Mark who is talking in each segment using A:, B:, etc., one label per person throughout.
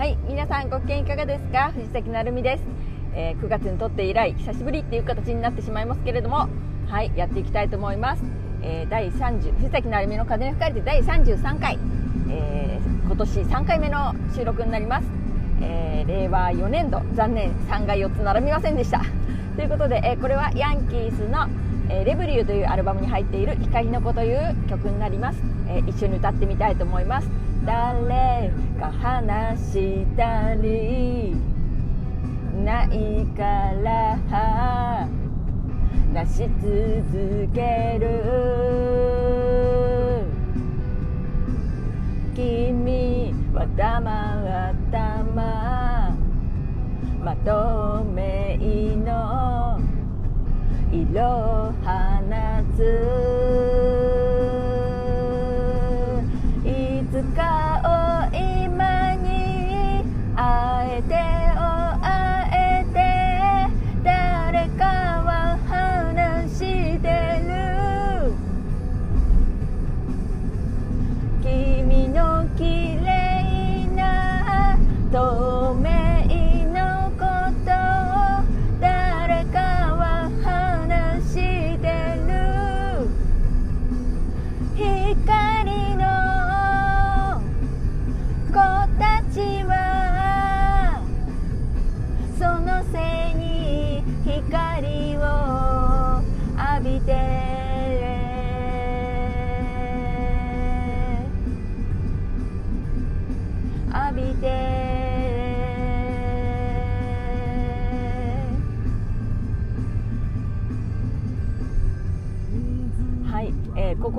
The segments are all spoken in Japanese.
A: はい皆さんご機嫌いかがですか？藤崎なるみです、えー、9月にとって以来久しぶりっていう形になってしまいますけれどもはいやっていきたいと思います、えー、第30藤崎なるみの風に吹かれて第33回、えー、今年3回目の収録になります、え令和4年度残念3が4つ並びませんでした。ということで、えこれはヤンキースのえ、レブリューというアルバムに入っている光の子という曲になります、えー、一緒に歌ってみたいと思います。誰か話したりないから出し続ける。君は黙ったままとめいの色を放つ。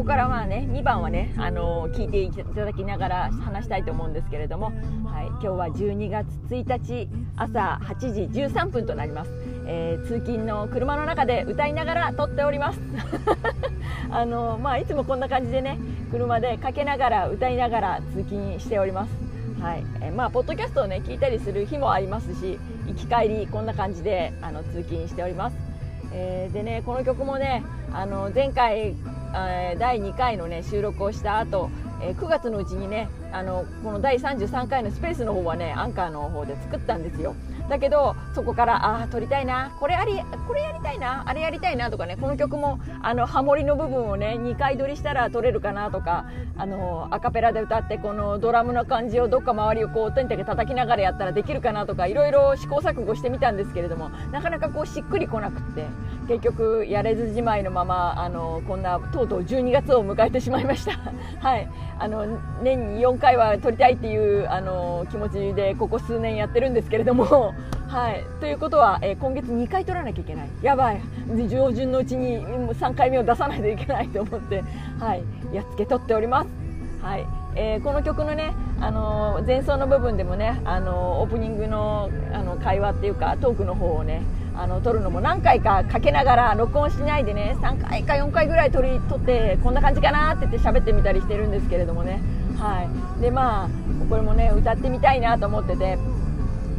A: ここからまあね2番はね、あのー、聞いていただきながら話したいと思うんですけれども、はい、今日は12月1日朝8時13分となります、えー、通勤の車の中で歌いながら撮っております。あのー、まあ、いつもこんな感じでね車でかけながら歌いながら通勤しております。はいえー、まあ、ポッドキャストをね聞いたりする日もありますし行き帰りこんな感じであの通勤しております、えー、でねこの曲もねあの前回第2回の、ね、収録をした後、え9月のうちにねあのこの第33回のスペースの方はねアンカーの方で作ったんですよ。だけどそこからああ撮りたいなこれありこれやりたいなあれやりたいなとかねこの曲もあのハモリの部分をね2回撮りしたら撮れるかなとかあのアカペラで歌ってこのドラムの感じをどっか周りをこうとにかく叩きながらやったらできるかなとかいろいろ試行錯誤してみたんですけれどもなかなかこうしっくりこなくって結局やれずじまいのままあのこんなとうとう12月を迎えてしまいました。はい。あの年に4回は撮りたいっていうあの気持ちでここ数年やってるんですけれどもはい、ということは、えー、今月2回取らなきゃいけない。やばい。上旬のうちに3回目を出さないといけないと思って、はい、やっつけ取っております、はい。えー、この曲のね、あのー、前奏の部分でもね、あのオープニングのあの会話っていうかトークの方をねあの撮るのも何回かかけながら録音しないでね3回か4回ぐらい撮り撮ってこんな感じかなって言って喋ってみたりしてるんですけれどもね、はい、でまあこれもね歌ってみたいなと思ってて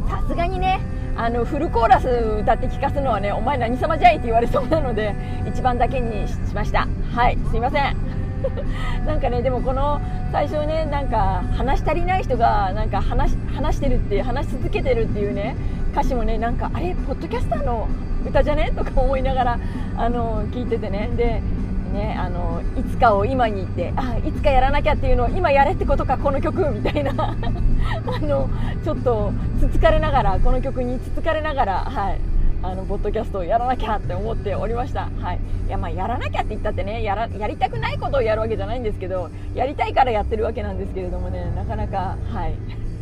A: さすがにねあのフルコーラス歌って聞かすのはねお前何様じゃいって言われそうなので一番だけにしました。はいすいません。なんかねでもこの最初ねなんか話し足りない人がなんか話話してるって話し続けてるっていうね歌詞もねなんかあれポッドキャスターの歌じゃね？とか思いながらあの聞いててね。でね、あのいつかを今に言ってあいつかやらなきゃっていうのを今やれってことかこの曲みたいな。あのちょっとつつかれながらこの曲につつかれながら、はい、あのポッドキャストをやらなきゃって思っておりました、はい、いやまあやらなきゃって言ったってねやらやりたくないことをやるわけじゃないんですけどやりたいからやってるわけなんですけれどもねなかなかはい。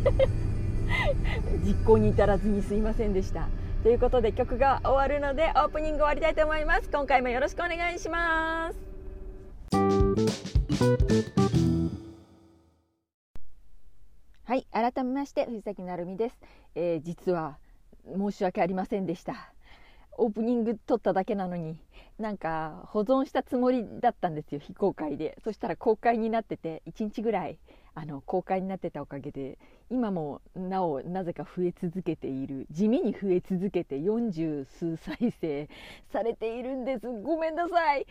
A: 実行に至らずにすいませんでした。ということで曲が終わるのでオープニング終わりたいと思います。今回もよろしくお願いします。はい改めまして藤崎成美です、えー、実は申し訳ありませんでした。オープニング撮っただけなのになんか保存したつもりだったんですよ非公開で。そしたら公開になってて1日ぐらいあの公開になってたおかげで今もなおなぜか増え続けている地味に増え続けて40数再生 されているんです。ごめんなさい。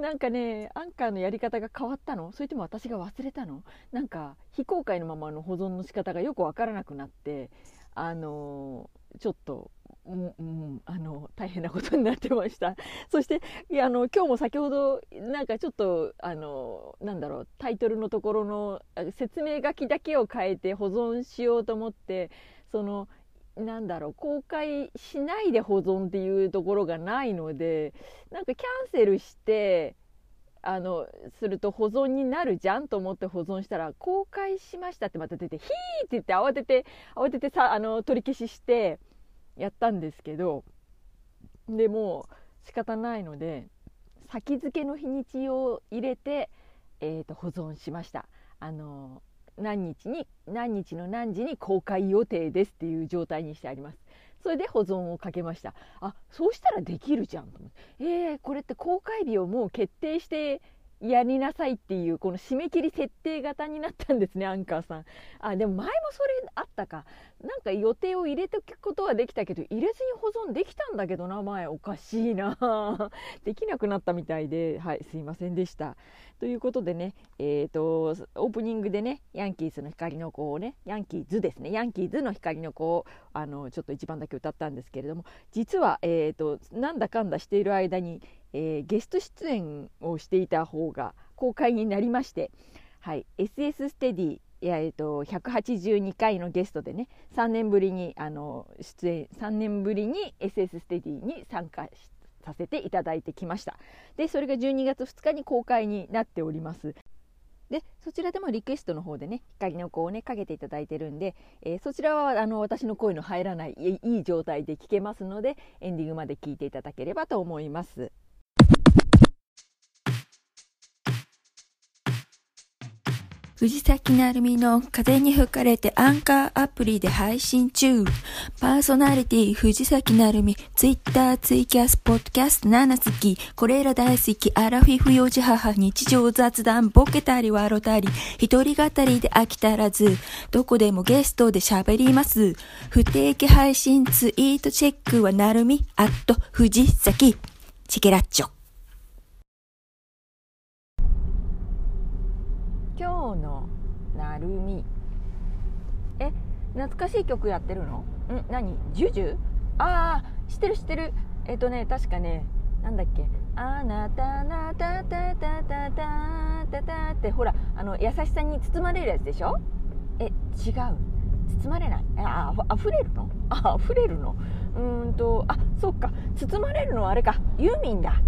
A: なんかねアンカーのやり方が変わったの？それとも私が忘れたの？なんか非公開のままの保存の仕方がよくわからなくなってあのちょっとうんうん、あの大変なことになってました。そしていやあの今日も先ほどなんかちょっとあのなんだろうタイトルのところの説明書きだけを変えて保存しようと思ってそのなんだろう公開しないで保存っていうところがないのでなんかキャンセルしてあのすると保存になるじゃんと思って保存したら公開しましたってまた出てヒーって言って慌てて慌ててさあの取り消ししてやったんですけどでも仕方ないので先付けの日にちを入れて、えー、と保存しました。あの何日に何日の何時に公開予定ですっていう状態にしてあります。それで保存をかけました。あそうしたらできるじゃんと思って。えー、これって公開日をもう決定してやりなさいっていうこの締め切り設定型になったんですねアンカーさん。あでも前もそれあったか。なんか予定を入れておくことはできたけど入れずに保存できたんだけど名前おかしいな。できなくなったみたいではいすいませんでした。ということでねえっ、ー、とオープニングでねヤンキースの光の子をねヤンキーズですねヤンキーズの光の子をあのちょっと一番だけ歌ったんですけれども実はえっ、ー、となんだかんだしている間にえー、ゲスト出演をしていた方が公開になりまして、はい、SS ステディいや、えーと、182回のゲストでね3年ぶりにあの出演3年ぶりに SS ステディに参加させていただいてきましたでそれが12月2日に公開になっておりますでそちらでもリクエストの方でね光の子をねかけていただいてるんで、えー、そちらはあの私の声の入らないいい状態で聞けますのでエンディングまで聞いていただければと思います。
B: 藤崎なるみの風に吹かれてアンカーアプリで配信中。パーソナリティ藤崎なるみ、ツイッター、ツイキャス、ポッドキャスト7好き、これら大好き、アラフィフ幼児母、日常雑談、ボケたり笑たり、一人語りで飽きたらず、どこでもゲストで喋ります。不定期配信ツイートチェックはなるみ、アット藤崎、チケラッチョ。
A: 今日のなるみ。え懐かしい曲やってるの？ん？何？ジュジュ？ああ知ってる知ってる。えっ、とね確かねなんだっけ？あなたなたたたたたたたってほらあの優しさに包まれるやつでしょ？え違う。包まれない。ああふれるの？あふれるの？うんとあそっか。包まれるのはあれか。ユーミンだ。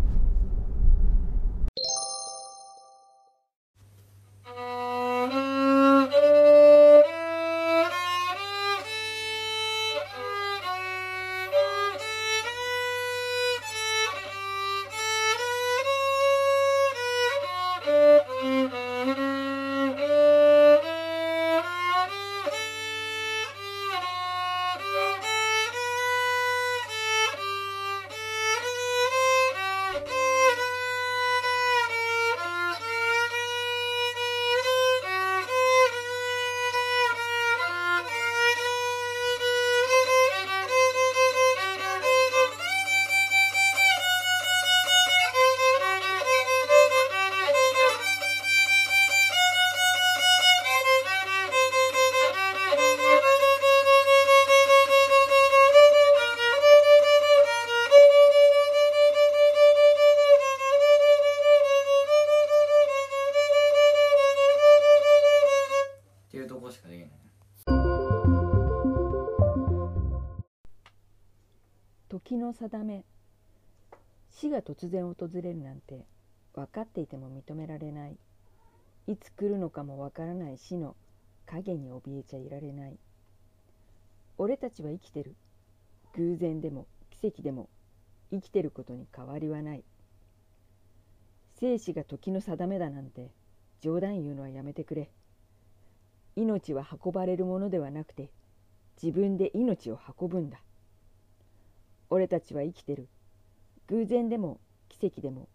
A: 定め死が突然訪れるなんて分かっていても認められない。いつ来るのかもわからない死の影に怯えちゃいられない。俺たちは生きてる。偶然でも奇跡でも生きてることに変わりはない。生死が時の定めだなんて冗談言うのはやめてくれ。命は運ばれるものではなくて自分で命を運ぶんだ。俺たちは生きてる。偶然でも奇跡でも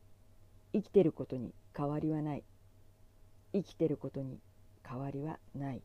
A: 生きてることに変わりはない。生きてることに変わりはない。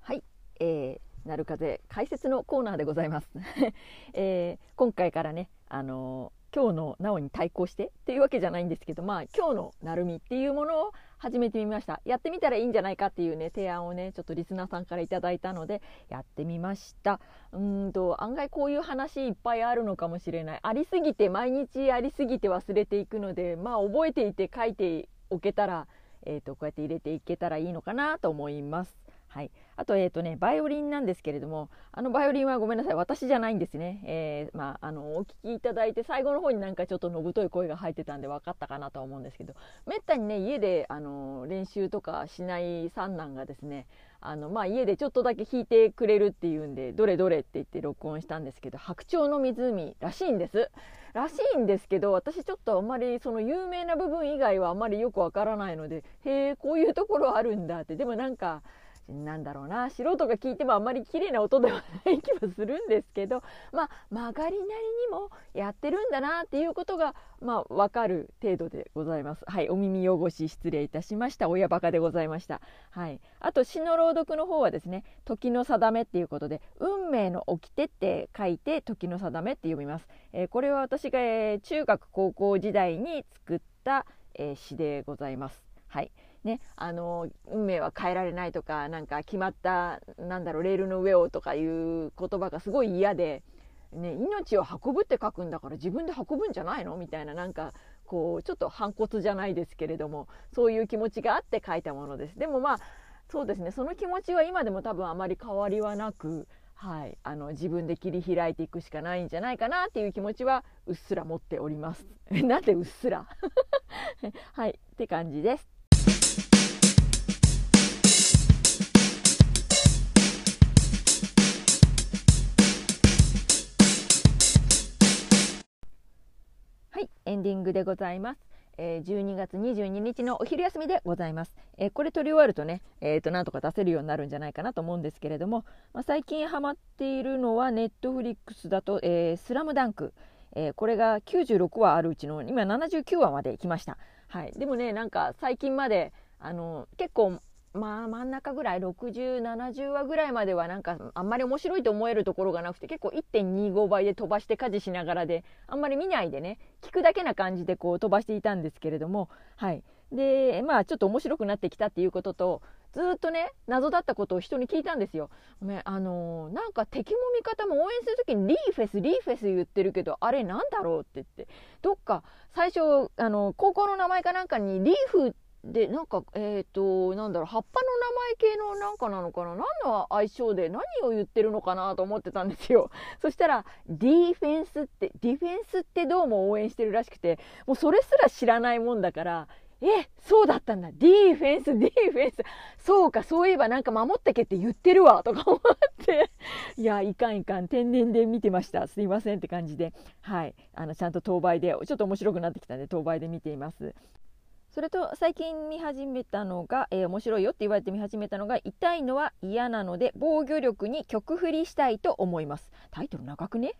A: はい、えー、なる風解説のコーナーでございます、えー、今回からねあのー今日のなおに対抗してっていうわけじゃないんですけどまあ今日のなるみっていうものを始めてみました。やってみたらいいんじゃないかっていうね提案をねちょっとリスナーさんから頂いたのでやってみました。うんと案外こういう話いっぱいあるのかもしれない。ありすぎて毎日ありすぎて忘れていくのでまあ覚えていて書いておけたらえーとこうやって入れていけたらいいのかなと思います。はい、あと,、えーとね、バイオリンなんですけれどもあのバイオリンはごめんなさい私じゃないんですね、えー、まあ、あのお聞きいただいて最後の方になんかちょっとのぶとい声が入ってたんで分かったかなとは思うんですけどめったにね家であの練習とかしない三男がですねあの、まあ、家でちょっとだけ弾いてくれるっていうんでどれどれって言って録音したんですけど「白鳥の湖」らしいんです。らしいんですけど私ちょっとあんまりその有名な部分以外はあんまりよくわからないのでへえこういうところあるんだってでもなんかなんだろうな素人が聞いてもあんまり綺麗な音ではない気はするんですけど、まあ、曲がりなりにもやってるんだなっていうことが、まあ、分かる程度でございます。はい、お耳汚し失礼いたしました。親バカでございました。はい、あと詩の朗読の方はですね「時の定め」っていうことで「運命の掟」って書いて「時の定め」って読みます。えー、これは私が、えー、中学高校時代に作った、えー、詩でございます。はいね、あの運命は変えられないとかなんか決まったなんだろうレールの上をとかいう言葉がすごい嫌で、ね、命を運ぶって書くんだから自分で運ぶんじゃないの？みたいななんかこうちょっと反骨じゃないですけれどもそういう気持ちがあって書いたものです。でもまあそうですねその気持ちは今でも多分あまり変わりはなく、はい、あの自分で切り開いていくしかないんじゃないかなっていう気持ちはうっすら持っております。なんでうっすら？はいって感じです。エンディングでございます。えー、12月22日のお昼休みでございます。えー、これ撮り終わるとね、えー、となんとか出せるようになるんじゃないかなと思うんですけれども、まあ、最近ハマっているのはネットフリックスだと、えー、スラムダンク、えー、これが96話あるうちの今79話まで来ました。はい、でもねなんか最近まであの結構まあ真ん中ぐらい6070話ぐらいまではなんかあんまり面白いと思えるところがなくて結構1.25倍で飛ばして家事しながらであんまり見ないでね聞くだけな感じでこう飛ばしていたんですけれどもはいでまあちょっと面白くなってきたっていうこととずっとね謎だったことを人に聞いたんですよ。ね、あのー、なんか敵も味方も応援する時にリーフェスリーフェス言ってるけどあれなんだろうって言ってどっか最初あの高校の名前かなんかにリーフでなんかえっ、ー、となんだろう葉っぱの名前系のなんかなのかな？何の相性で何を言ってるのかなと思ってたんですよ。そしたらディフェンスってディフェンスってどうも応援してるらしくてもうそれすら知らないもんだからえそうだったんだ。ディフェンスディフェンス。そうかそういえばなんか守ってけって言ってるわとか思って。いやいかんいかん。天然で見てました。すいませんって感じで。はい。あのちゃんと当倍でちょっと面白くなってきたんで当倍で見ています。それと最近見始めたのが、えー、面白いよって言われて見始めたのが痛いのは嫌なので防御力に曲振りしたいと思います。タイトル長くね、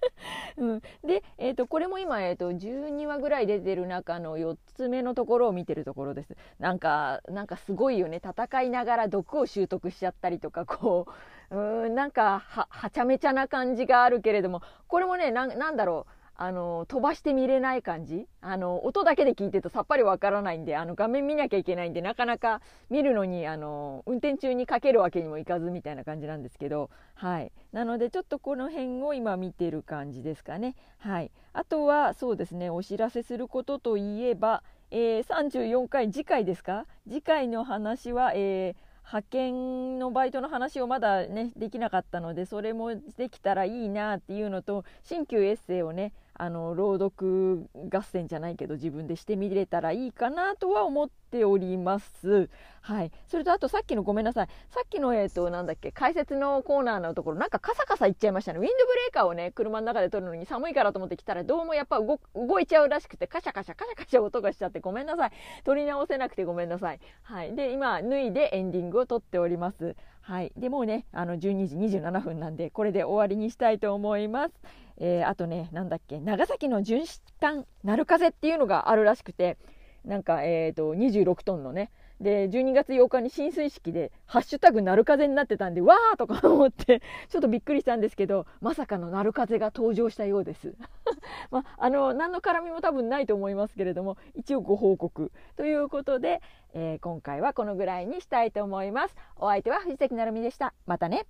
A: うん、で、えーと、これも今、えーと、12話ぐらい出てる中の4つ目のところを見てるところです。なんかなんかすごいよね。戦いながら毒を習得しちゃったりとかこう うんなんかははちゃめちゃな感じがあるけれども。これもねなんだろう。あの飛ばして見れない感じ？あの音だけで聞いてるとさっぱりわからないんであの画面見なきゃいけないんでなかなか見るのにあの運転中にかけるわけにもいかずみたいな感じなんですけどはい。なのでちょっとこの辺を今見てる感じですかね。はい。あとはそうですねお知らせすることといえば、えー、34回次回ですか？次回の話は、えー派遣のバイトの話をまだねできなかったのでそれもできたらいいなっていうのと新旧エッセイをねあの朗読合戦じゃないけど自分でしてみれたらいいかなとは思っております。はい、それとあとさっきのごめんなさいさっきのえっ、となんだっけ解説のコーナーのところなんかカサカサいっちゃいましたねウィンドブレーカーをね車の中で撮るのに寒いからと思って来たらどうもやっぱ動動いちゃうらしくてカシャカシャカシャカシャ音がしちゃってごめんなさい撮り直せなくてごめんなさい。はい、で今脱いでエンディングを撮っております。はい、でもうねあの12時27分なんでこれで終わりにしたいと思います。えー、あとねなんだっけ長崎の巡視艦鳴風っていうのがあるらしくてなんか、えーと、26トンのねで12月8日に浸水式で「ハッシュタグ鳴風」になってたんでわーとか思って ちょっとびっくりしたんですけどまさかの鳴風が登場したようです。まあの何の絡みも多分ないと思いますけれども一応ご報告。ということで、えー、今回はこのぐらいにしたいと思います。お相手は藤崎成美でした。またね。